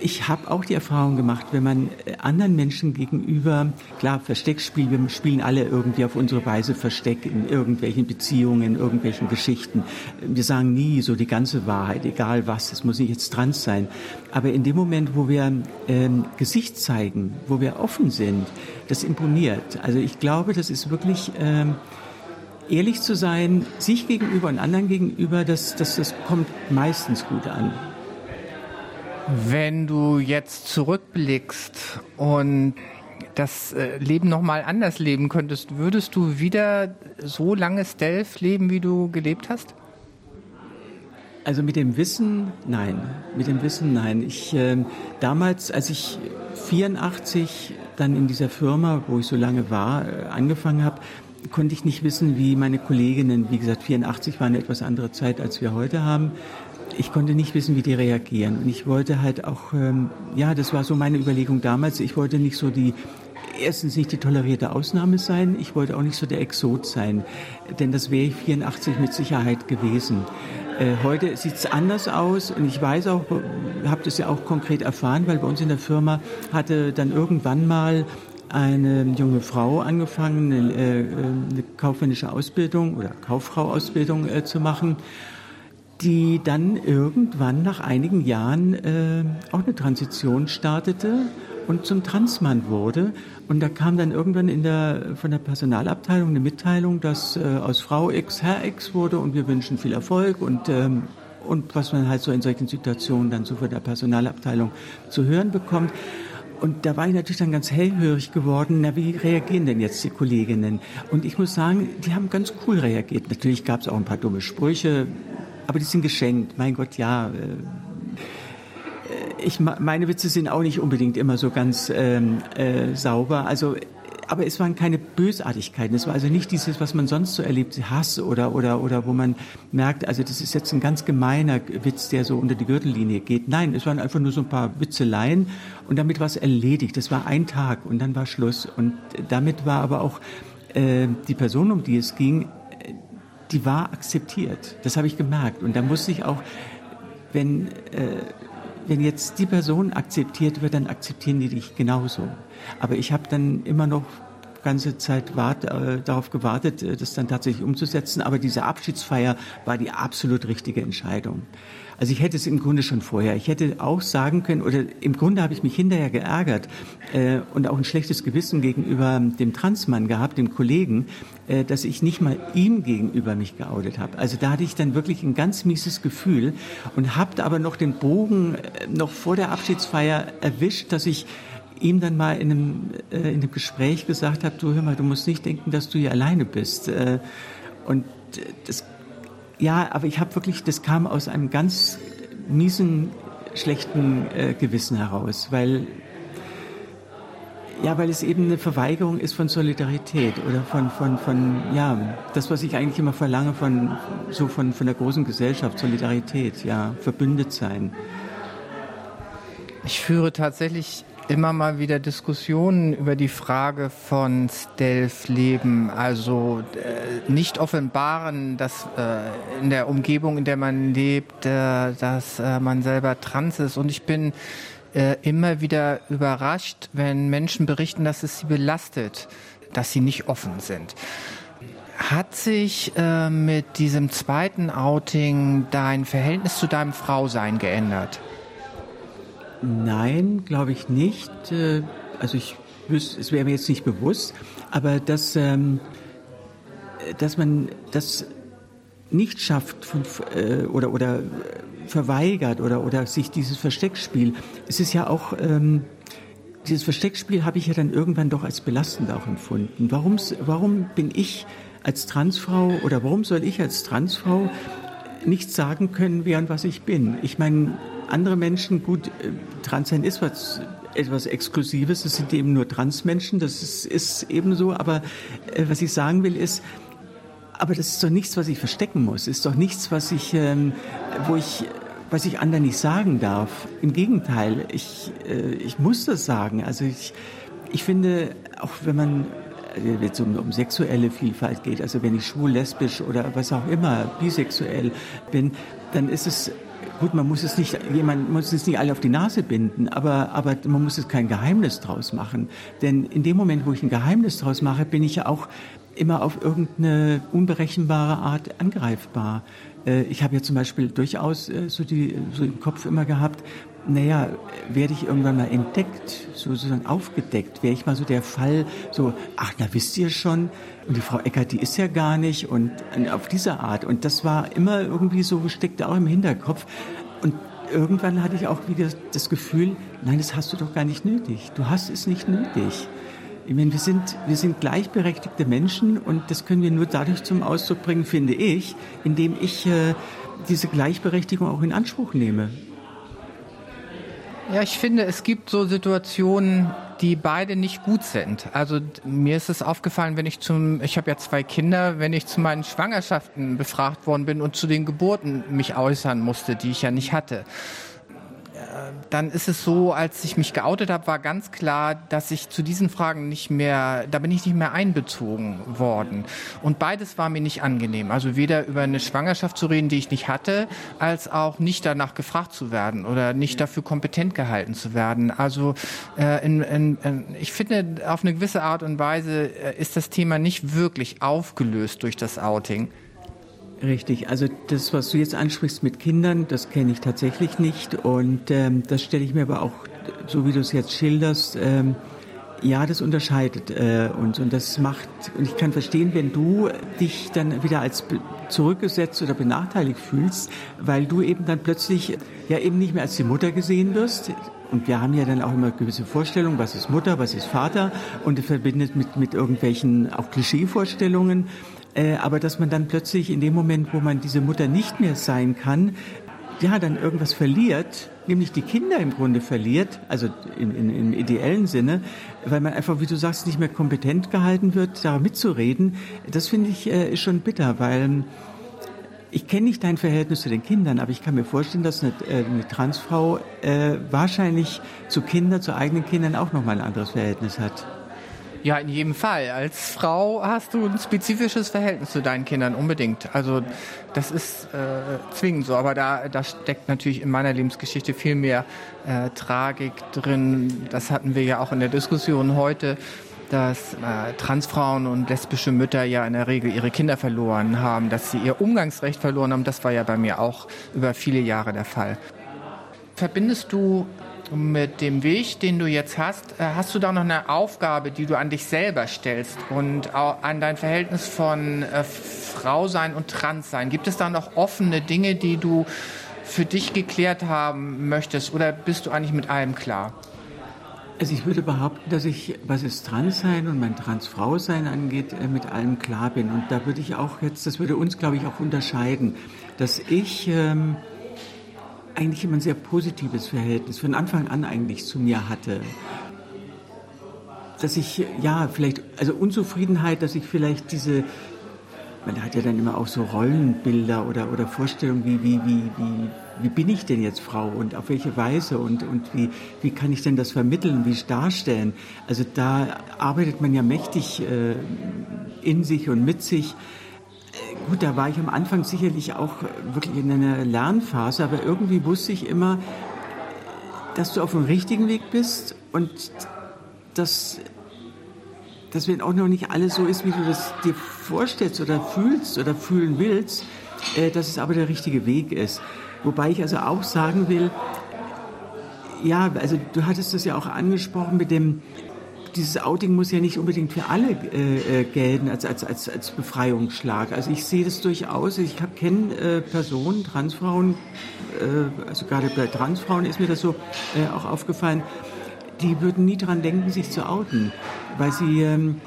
ich habe auch die Erfahrung gemacht, wenn man äh, anderen Menschen gegenüber, klar, Versteckspiel, wir spielen alle irgendwie auf unsere Weise Versteck in irgendwelchen Beziehungen, in irgendwelchen Geschichten. Wir sagen nie so die ganze Wahrheit, egal was, es muss nicht jetzt trans sein. Aber in dem Moment, wo wir ähm, Gesicht zeigen, wo wir offen sind, das imponiert. Also ich glaube, das ist wirklich... Ähm, ehrlich zu sein, sich gegenüber und anderen gegenüber, das, das, das kommt meistens gut an. Wenn du jetzt zurückblickst und das äh, Leben nochmal anders leben könntest, würdest du wieder so lange Stealth leben, wie du gelebt hast? Also mit dem Wissen, nein. Mit dem Wissen, nein. Ich äh, damals, als ich 84 dann in dieser Firma, wo ich so lange war, äh, angefangen habe, konnte ich nicht wissen, wie meine Kolleginnen, wie gesagt, 84 war eine etwas andere Zeit, als wir heute haben, ich konnte nicht wissen, wie die reagieren. Und ich wollte halt auch, ähm, ja, das war so meine Überlegung damals, ich wollte nicht so die, erstens nicht die tolerierte Ausnahme sein, ich wollte auch nicht so der Exot sein, denn das wäre ich 84 mit Sicherheit gewesen. Äh, heute sieht es anders aus. Und ich weiß auch, habe das ja auch konkret erfahren, weil bei uns in der Firma hatte dann irgendwann mal eine junge Frau angefangen, eine, äh, eine kaufmännische Ausbildung oder Kauffrau-Ausbildung äh, zu machen die dann irgendwann nach einigen Jahren äh, auch eine Transition startete und zum Transmann wurde. Und da kam dann irgendwann in der, von der Personalabteilung eine Mitteilung, dass äh, aus Frau X Herr X wurde und wir wünschen viel Erfolg und, ähm, und was man halt so in solchen Situationen dann so von der Personalabteilung zu hören bekommt. Und da war ich natürlich dann ganz hellhörig geworden, na, wie reagieren denn jetzt die Kolleginnen? Und ich muss sagen, die haben ganz cool reagiert. Natürlich gab es auch ein paar dumme Sprüche, aber die sind geschenkt. Mein Gott, ja. Äh, ich, meine Witze sind auch nicht unbedingt immer so ganz ähm, äh, sauber. Also, aber es waren keine Bösartigkeiten. Es war also nicht dieses, was man sonst so erlebt, Hass oder, oder, oder wo man merkt, also das ist jetzt ein ganz gemeiner Witz, der so unter die Gürtellinie geht. Nein, es waren einfach nur so ein paar Witzeleien und damit war es erledigt. Das war ein Tag und dann war Schluss. Und damit war aber auch äh, die Person, um die es ging, die war akzeptiert. Das habe ich gemerkt. Und da muss ich auch, wenn, äh, wenn jetzt die Person akzeptiert wird, dann akzeptieren die dich genauso. Aber ich habe dann immer noch ganze Zeit wart, äh, darauf gewartet, äh, das dann tatsächlich umzusetzen. Aber diese Abschiedsfeier war die absolut richtige Entscheidung. Also ich hätte es im Grunde schon vorher. Ich hätte auch sagen können, oder im Grunde habe ich mich hinterher geärgert äh, und auch ein schlechtes Gewissen gegenüber dem Transmann gehabt, dem Kollegen, äh, dass ich nicht mal ihm gegenüber mich geoutet habe. Also da hatte ich dann wirklich ein ganz mieses Gefühl und habe aber noch den Bogen äh, noch vor der Abschiedsfeier erwischt, dass ich ihm dann mal in einem, äh, in einem Gespräch gesagt habe, du hör mal, du musst nicht denken, dass du hier alleine bist. Äh, und das ja, aber ich habe wirklich, das kam aus einem ganz miesen, schlechten äh, Gewissen heraus, weil ja, weil es eben eine Verweigerung ist von Solidarität oder von, von, von, ja, das, was ich eigentlich immer verlange von, so von, von der großen Gesellschaft, Solidarität, ja, verbündet sein. Ich führe tatsächlich immer mal wieder Diskussionen über die Frage von Stealth-Leben, also äh, nicht offenbaren, dass äh, in der Umgebung, in der man lebt, äh, dass äh, man selber trans ist. Und ich bin äh, immer wieder überrascht, wenn Menschen berichten, dass es sie belastet, dass sie nicht offen sind. Hat sich äh, mit diesem zweiten Outing dein Verhältnis zu deinem Frausein geändert? Nein, glaube ich nicht. Äh, also ich wüsste, es wäre mir jetzt nicht bewusst, aber dass, ähm, dass man das nicht schafft von, äh, oder, oder verweigert oder, oder sich dieses Versteckspiel, es ist ja auch, ähm, dieses Versteckspiel habe ich ja dann irgendwann doch als belastend auch empfunden. Warum, warum bin ich als Transfrau oder warum soll ich als Transfrau nicht sagen können, wer und was ich bin? Ich meine, andere Menschen, gut, äh, Transsein ist was etwas Exklusives, es sind eben nur Transmenschen, das ist, ist eben so, aber äh, was ich sagen will ist, aber das ist doch nichts, was ich verstecken muss, ist doch nichts, was ich, ähm, wo ich, was ich anderen nicht sagen darf. Im Gegenteil, ich, äh, ich muss das sagen. Also ich, ich finde, auch wenn man wenn es um, um sexuelle Vielfalt geht, also wenn ich schwul, lesbisch oder was auch immer, bisexuell bin, dann ist es Gut, man muss es nicht, jemand muss es nicht alle auf die Nase binden, aber, aber man muss es kein Geheimnis draus machen. Denn in dem Moment, wo ich ein Geheimnis draus mache, bin ich ja auch immer auf irgendeine unberechenbare Art angreifbar. Äh, ich habe ja zum Beispiel durchaus äh, so, die, so im Kopf immer gehabt, naja, werde ich irgendwann mal entdeckt, sozusagen aufgedeckt, wäre ich mal so der Fall, so, ach, na wisst ihr schon, und die Frau Eckert, die ist ja gar nicht und auf diese Art. Und das war immer irgendwie so gesteckt, auch im Hinterkopf. Und irgendwann hatte ich auch wieder das Gefühl, nein, das hast du doch gar nicht nötig. Du hast es nicht nötig. Ich meine, wir sind, wir sind gleichberechtigte Menschen und das können wir nur dadurch zum Ausdruck bringen, finde ich, indem ich äh, diese Gleichberechtigung auch in Anspruch nehme. Ja, ich finde, es gibt so Situationen, die beide nicht gut sind. Also mir ist es aufgefallen, wenn ich zum, ich habe ja zwei Kinder, wenn ich zu meinen Schwangerschaften befragt worden bin und zu den Geburten mich äußern musste, die ich ja nicht hatte dann ist es so, als ich mich geoutet habe, war ganz klar, dass ich zu diesen Fragen nicht mehr, da bin ich nicht mehr einbezogen worden. Und beides war mir nicht angenehm. Also weder über eine Schwangerschaft zu reden, die ich nicht hatte, als auch nicht danach gefragt zu werden oder nicht dafür kompetent gehalten zu werden. Also äh, in, in, in, ich finde, auf eine gewisse Art und Weise äh, ist das Thema nicht wirklich aufgelöst durch das Outing. Richtig, also das, was du jetzt ansprichst mit Kindern, das kenne ich tatsächlich nicht und ähm, das stelle ich mir aber auch, so wie du es jetzt schilderst, ähm, ja, das unterscheidet äh, uns und das macht, und ich kann verstehen, wenn du dich dann wieder als zurückgesetzt oder benachteiligt fühlst, weil du eben dann plötzlich ja eben nicht mehr als die Mutter gesehen wirst. Und wir haben ja dann auch immer gewisse Vorstellungen, was ist Mutter, was ist Vater und verbindet mit, mit irgendwelchen auch Klischeevorstellungen. Äh, aber dass man dann plötzlich in dem Moment, wo man diese Mutter nicht mehr sein kann, ja, dann irgendwas verliert, nämlich die Kinder im Grunde verliert, also in, in, im ideellen Sinne, weil man einfach, wie du sagst, nicht mehr kompetent gehalten wird, da mitzureden. Das finde ich äh, schon bitter, weil ähm, ich kenne nicht dein Verhältnis zu den Kindern, aber ich kann mir vorstellen, dass eine, äh, eine Transfrau äh, wahrscheinlich zu Kindern, zu eigenen Kindern auch nochmal ein anderes Verhältnis hat. Ja, in jedem Fall. Als Frau hast du ein spezifisches Verhältnis zu deinen Kindern, unbedingt. Also das ist äh, zwingend so. Aber da, da steckt natürlich in meiner Lebensgeschichte viel mehr äh, Tragik drin. Das hatten wir ja auch in der Diskussion heute. dass äh, Transfrauen und lesbische Mütter ja in der Regel ihre Kinder verloren haben, dass sie ihr Umgangsrecht verloren haben. Das war ja bei mir auch über viele Jahre der Fall. Verbindest du mit dem Weg, den du jetzt hast, äh, hast du da noch eine Aufgabe, die du an dich selber stellst und an dein Verhältnis von äh, Frau sein und Trans sein? Gibt es da noch offene Dinge, die du für dich geklärt haben möchtest oder bist du eigentlich mit allem klar? Also ich würde behaupten, dass ich, was es Transsein und mein Transfrau-Sein angeht, äh, mit allem klar bin. Und da würde ich auch jetzt, das würde uns, glaube ich, auch unterscheiden, dass ich ähm, eigentlich immer ein sehr positives Verhältnis von Anfang an eigentlich zu mir hatte. Dass ich, ja, vielleicht, also Unzufriedenheit, dass ich vielleicht diese, man hat ja dann immer auch so Rollenbilder oder, oder Vorstellungen, wie, wie, wie, wie, wie bin ich denn jetzt Frau und auf welche Weise und, und wie, wie kann ich denn das vermitteln, wie darstellen. Also da arbeitet man ja mächtig äh, in sich und mit sich. Gut, da war ich am Anfang sicherlich auch wirklich in einer Lernphase, aber irgendwie wusste ich immer, dass du auf dem richtigen Weg bist und dass dass wenn auch noch nicht alles so ist, wie du das dir vorstellst oder fühlst oder fühlen willst, äh, dass es aber der richtige Weg ist. Wobei ich also auch sagen will, ja, also du hattest das ja auch angesprochen mit dem, dieses Outing muss ja nicht unbedingt für alle äh, äh gelten als, als, als, als Befreiungsschlag. Also ich sehe das durchaus. Ich kenne äh, Personen, Transfrauen, äh, also gerade bei Transfrauen ist mir das so äh, auch aufgefallen, die würden nie dran denken, sich zu outen, weil sie, ähm,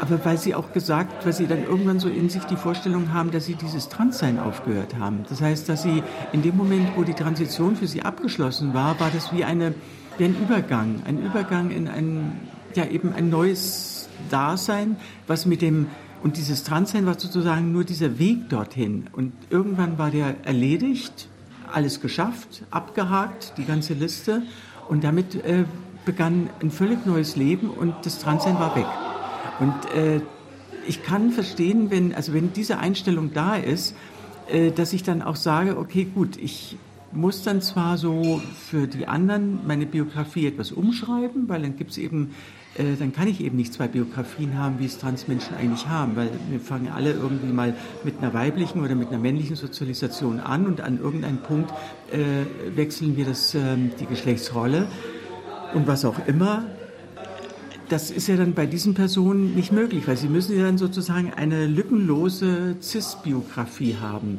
aber weil sie auch gesagt, weil sie dann irgendwann so in sich die Vorstellung haben, dass sie dieses Transsein aufgehört haben. Das heißt, dass sie in dem Moment, wo die Transition für sie abgeschlossen war, war das wie eine, wie ein Übergang, ein Übergang in ein, ja eben ein neues Dasein, was mit dem und dieses Transsein war sozusagen nur dieser Weg dorthin. Und irgendwann war der erledigt, alles geschafft, abgehakt, die ganze Liste. Und damit äh, begann ein völlig neues Leben und das Transsein war weg. Und äh, ich kann verstehen, wenn, also wenn diese Einstellung da ist, äh, dass ich dann auch sage, okay, gut, ich muss dann zwar so für die anderen meine Biografie etwas umschreiben, weil dann gibt es eben, äh, dann kann ich eben nicht zwei Biografien haben, wie es Transmenschen eigentlich haben, weil wir fangen alle irgendwie mal mit einer weiblichen oder mit einer männlichen Sozialisation an und an irgendeinem Punkt äh, wechseln wir das, äh, die Geschlechtsrolle und was auch immer, das ist ja dann bei diesen Personen nicht möglich, weil sie müssen ja dann sozusagen eine lückenlose CIS-Biografie haben.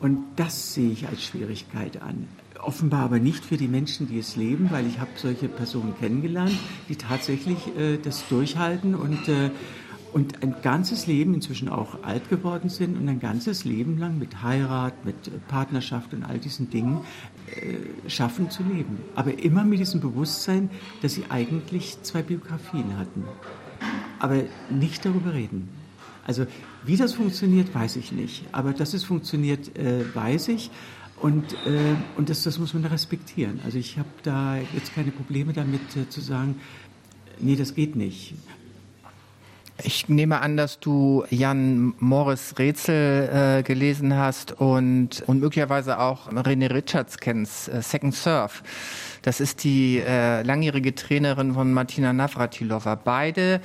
Und das sehe ich als Schwierigkeit an. Offenbar aber nicht für die Menschen, die es leben, weil ich habe solche Personen kennengelernt, die tatsächlich äh, das durchhalten und äh, und ein ganzes Leben inzwischen auch alt geworden sind und ein ganzes Leben lang mit Heirat, mit Partnerschaft und all diesen Dingen äh, schaffen zu leben. Aber immer mit diesem Bewusstsein, dass sie eigentlich zwei Biografien hatten. Aber nicht darüber reden. Also wie das funktioniert, weiß ich nicht. Aber dass es funktioniert, äh, weiß ich. Und, äh, und das, das muss man respektieren. Also ich habe da jetzt keine Probleme damit äh, zu sagen, nee, das geht nicht. Ich nehme an, dass du Jan Morris Rätsel äh, gelesen hast und, und möglicherweise auch René Richards kennst, äh, Second Surf. Das ist die äh, langjährige Trainerin von Martina Navratilova. Beide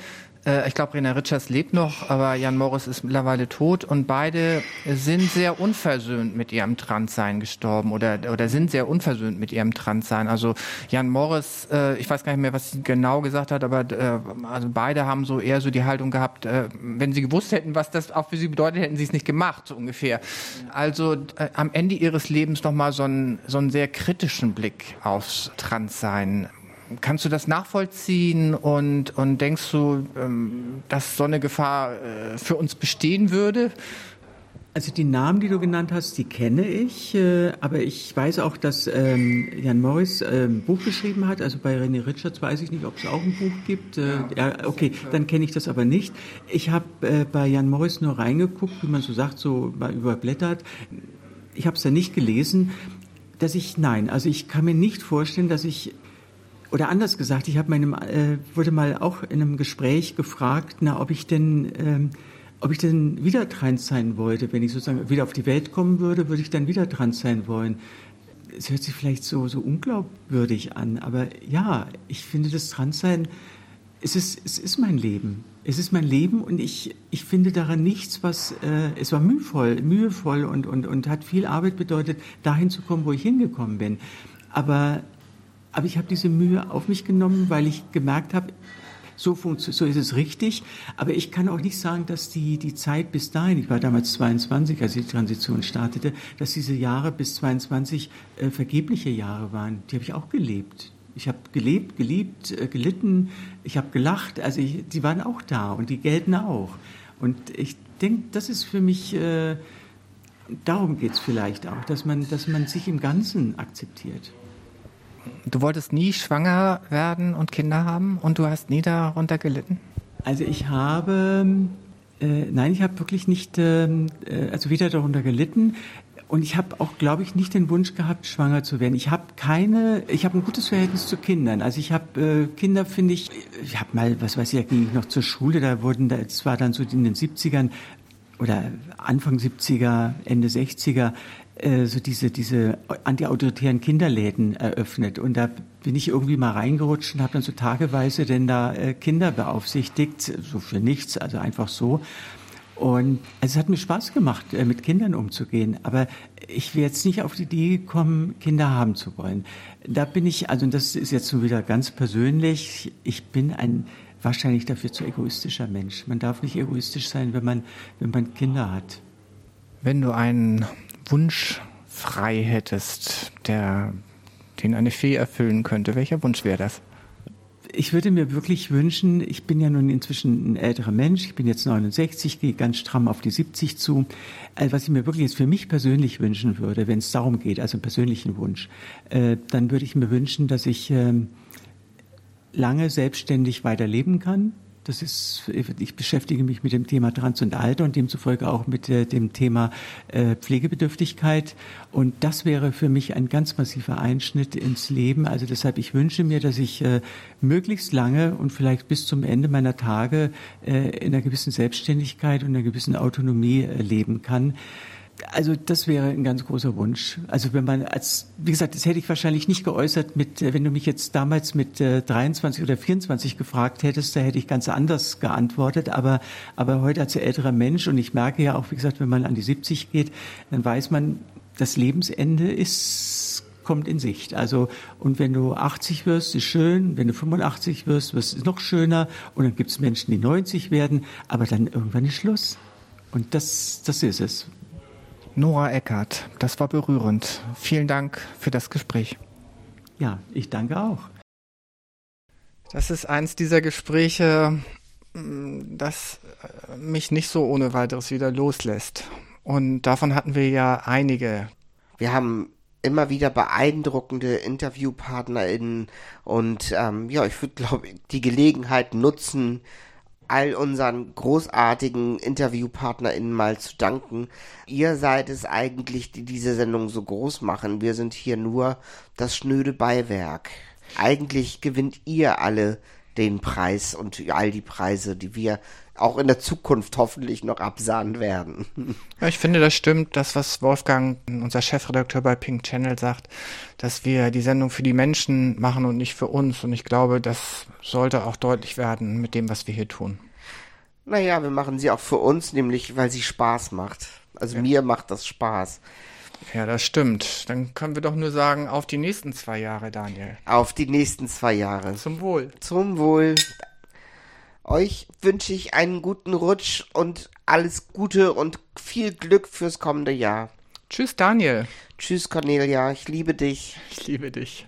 ich glaube, Rena Richards lebt noch, aber Jan Morris ist mittlerweile tot und beide sind sehr unversöhnt mit ihrem Transsein gestorben oder, oder sind sehr unversöhnt mit ihrem Transsein. Also Jan Morris, äh, ich weiß gar nicht mehr, was sie genau gesagt hat, aber äh, also beide haben so eher so die Haltung gehabt, äh, wenn sie gewusst hätten, was das auch für sie bedeutet, hätten sie es nicht gemacht, so ungefähr. Also äh, am Ende ihres Lebens nochmal so einen, so einen sehr kritischen Blick aufs Transsein Kannst du das nachvollziehen und, und denkst du, ähm, dass so eine Gefahr äh, für uns bestehen würde? Also die Namen, die du genannt hast, die kenne ich, äh, aber ich weiß auch, dass ähm, Jan Morris äh, ein Buch geschrieben hat. Also bei René Richards weiß ich nicht, ob es auch ein Buch gibt. Äh, ja, okay, dann kenne ich das aber nicht. Ich habe äh, bei Jan Morris nur reingeguckt, wie man so sagt, so mal überblättert. Ich habe es da nicht gelesen, dass ich nein, also ich kann mir nicht vorstellen, dass ich oder anders gesagt, ich habe meinem äh, wurde mal auch in einem Gespräch gefragt, na, ob ich denn ähm, ob ich denn wieder trans sein wollte, wenn ich sozusagen wieder auf die Welt kommen würde, würde ich dann wieder trans sein wollen. Es hört sich vielleicht so so unglaubwürdig an, aber ja, ich finde das Transsein es ist, es ist mein Leben. Es ist mein Leben und ich, ich finde daran nichts, was, äh, es war mühevoll, mühevoll und, und, und hat viel Arbeit bedeutet, dahin zu kommen, wo ich hingekommen bin. Aber, aber ich habe diese Mühe auf mich genommen, weil ich gemerkt habe, so, so ist es richtig. Aber ich kann auch nicht sagen, dass die, die Zeit bis dahin, ich war damals 22, als die Transition startete, dass diese Jahre bis 22 äh, vergebliche Jahre waren. Die habe ich auch gelebt. Ich habe gelebt, geliebt, äh, gelitten, ich habe gelacht. Also ich, die waren auch da und die gelten auch. Und ich denke, das ist für mich, äh, darum geht es vielleicht auch, dass man, dass man sich im Ganzen akzeptiert. Du wolltest nie schwanger werden und Kinder haben und du hast nie darunter gelitten? Also ich habe, äh, nein, ich habe wirklich nicht, ähm, äh, also weder darunter gelitten. Und ich habe auch, glaube ich, nicht den Wunsch gehabt, schwanger zu werden. Ich habe keine, ich habe ein gutes Verhältnis zu Kindern. Also ich habe äh, Kinder, finde ich, ich habe mal, was weiß ich, da ging ich noch zur Schule, da wurden, es war dann so in den 70ern oder Anfang 70er, Ende 60er, äh, so diese, diese antiautoritären Kinderläden eröffnet. Und da bin ich irgendwie mal reingerutscht und habe dann so tageweise denn da äh, Kinder beaufsichtigt, so für nichts, also einfach so. Und also es hat mir Spaß gemacht, äh, mit Kindern umzugehen. Aber ich wäre jetzt nicht auf die Idee gekommen, Kinder haben zu wollen. Da bin ich, also das ist jetzt so wieder ganz persönlich, ich bin ein wahrscheinlich dafür zu egoistischer Mensch. Man darf nicht egoistisch sein, wenn man, wenn man Kinder hat. Wenn du einen Wunsch frei hättest, der, den eine Fee erfüllen könnte, welcher Wunsch wäre das? Ich würde mir wirklich wünschen, ich bin ja nun inzwischen ein älterer Mensch, ich bin jetzt 69, gehe ganz stramm auf die 70 zu. Also was ich mir wirklich jetzt für mich persönlich wünschen würde, wenn es darum geht, also einen persönlichen Wunsch, äh, dann würde ich mir wünschen, dass ich äh, lange selbstständig weiterleben kann, das ist, ich beschäftige mich mit dem Thema Trans und Alter und demzufolge auch mit äh, dem Thema äh, Pflegebedürftigkeit. Und das wäre für mich ein ganz massiver Einschnitt ins Leben. Also deshalb, ich wünsche mir, dass ich äh, möglichst lange und vielleicht bis zum Ende meiner Tage in einer gewissen Selbstständigkeit und einer gewissen Autonomie leben kann also das wäre ein ganz großer Wunsch. Also wenn man als, wie gesagt, das hätte ich wahrscheinlich nicht geäußert mit, äh, wenn du mich jetzt damals mit äh, 23 oder 24 gefragt hättest, da hätte ich ganz anders geantwortet. Aber, aber heute als älterer Mensch und ich merke ja auch, wie gesagt, wenn man an die 70 geht, dann weiß man, das Lebensende ist, kommt in Sicht. Also, und wenn du 80 wirst, ist schön. Wenn du 85 wirst, wirst es noch schöner. Und dann gibt es Menschen, die 90 werden. Aber dann irgendwann ist Schluss. Und das, das ist es. Nora Eckert, das war berührend. Vielen Dank für das Gespräch. Ja, ich danke auch. Das ist eins dieser Gespräche, mm, das äh, mich nicht so ohne weiteres wieder loslässt. Und davon hatten wir ja einige. Wir haben immer wieder beeindruckende InterviewpartnerInnen und ähm, ja, ich würde glaube die Gelegenheit nutzen, all unseren großartigen InterviewpartnerInnen mal zu danken. Ihr seid es eigentlich, die diese Sendung so groß machen. Wir sind hier nur das schnöde Beiwerk. Eigentlich gewinnt ihr alle den Preis und all die Preise, die wir auch in der Zukunft hoffentlich noch absahnen werden. *laughs* Ja, ich finde, das stimmt, das, was Wolfgang, unser Chefredakteur bei Pink Channel sagt, dass wir die Sendung für die Menschen machen und nicht für uns. Und ich glaube, das sollte auch deutlich werden mit dem, was wir hier tun. Naja, wir machen sie auch für uns, nämlich weil sie Spaß macht. Also ja. mir macht das Spaß. Ja, das stimmt. Dann können wir doch nur sagen, auf die nächsten zwei Jahre, Daniel. Auf die nächsten zwei Jahre. Zum Wohl. Zum Wohl. Euch wünsche ich einen guten Rutsch und alles Gute und viel Glück fürs kommende Jahr. Tschüss, Daniel. Tschüss, Cornelia. Ich liebe dich. Ich liebe dich.